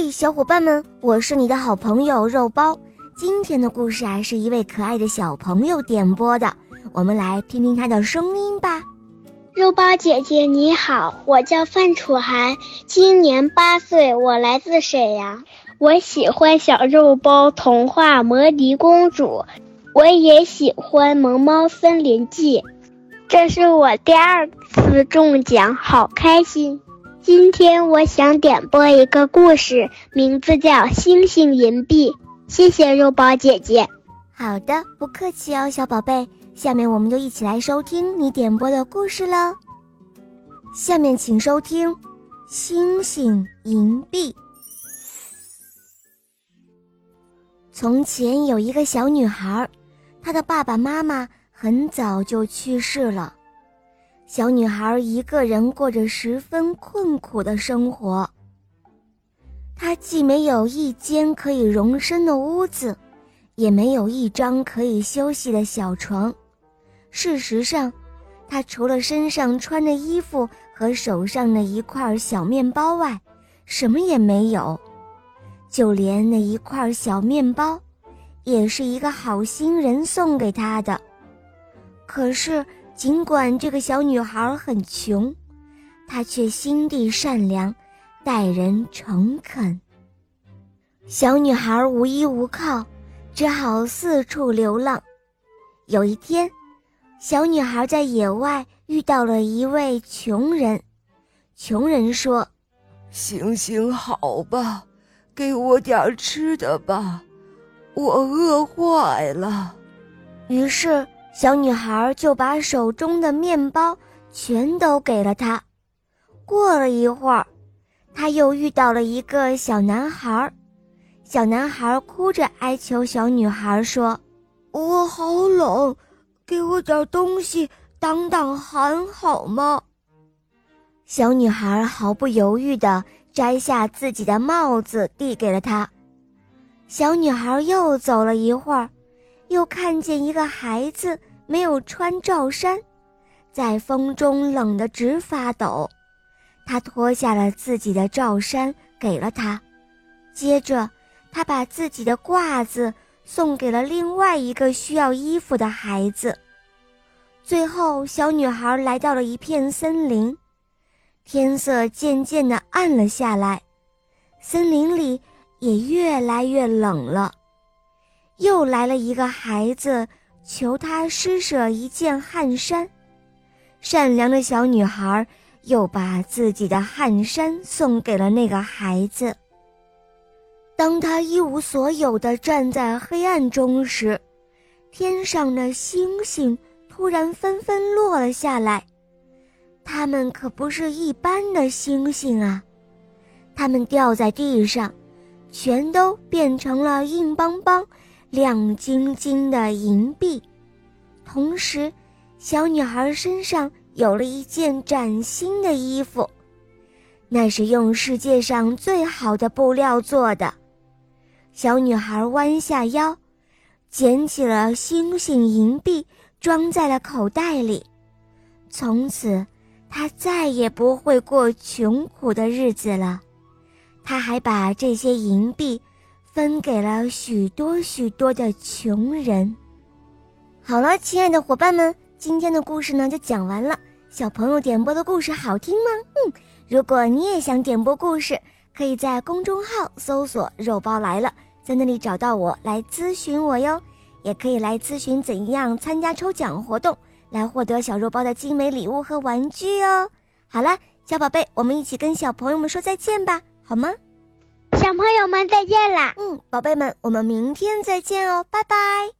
嘿，小伙伴们，我是你的好朋友肉包。今天的故事啊，是一位可爱的小朋友点播的，我们来听听他的声音吧。肉包姐姐你好，我叫范楚涵，今年八岁，我来自沈阳。我喜欢小肉包童话《魔笛公主》，我也喜欢《萌猫森林记》。这是我第二次中奖，好开心。今天我想点播一个故事，名字叫《星星银币》。谢谢肉包姐姐。好的，不客气哦，小宝贝。下面我们就一起来收听你点播的故事喽。下面请收听《星星银币》。从前有一个小女孩，她的爸爸妈妈很早就去世了。小女孩一个人过着十分困苦的生活。她既没有一间可以容身的屋子，也没有一张可以休息的小床。事实上，她除了身上穿的衣服和手上的一块小面包外，什么也没有。就连那一块小面包，也是一个好心人送给她的。可是。尽管这个小女孩很穷，她却心地善良，待人诚恳。小女孩无依无靠，只好四处流浪。有一天，小女孩在野外遇到了一位穷人。穷人说：“行行好吧，给我点吃的吧，我饿坏了。”于是。小女孩就把手中的面包全都给了他。过了一会儿，他又遇到了一个小男孩。小男孩哭着哀求小女孩说：“我好冷，给我点东西挡挡寒好吗？”小女孩毫不犹豫地摘下自己的帽子递给了他。小女孩又走了一会儿，又看见一个孩子。没有穿罩衫，在风中冷得直发抖。他脱下了自己的罩衫，给了他。接着，他把自己的褂子送给了另外一个需要衣服的孩子。最后，小女孩来到了一片森林，天色渐渐地暗了下来，森林里也越来越冷了。又来了一个孩子。求他施舍一件汗衫，善良的小女孩又把自己的汗衫送给了那个孩子。当他一无所有的站在黑暗中时，天上的星星突然纷纷落了下来。它们可不是一般的星星啊，它们掉在地上，全都变成了硬邦邦。亮晶晶的银币，同时，小女孩身上有了一件崭新的衣服，那是用世界上最好的布料做的。小女孩弯下腰，捡起了星星银币，装在了口袋里。从此，她再也不会过穷苦的日子了。她还把这些银币。分给了许多许多的穷人。好了，亲爱的伙伴们，今天的故事呢就讲完了。小朋友点播的故事好听吗？嗯，如果你也想点播故事，可以在公众号搜索“肉包来了”，在那里找到我来咨询我哟。也可以来咨询怎样参加抽奖活动，来获得小肉包的精美礼物和玩具哦。好了，小宝贝，我们一起跟小朋友们说再见吧，好吗？小朋友们再见啦！嗯，宝贝们，我们明天再见哦，拜拜。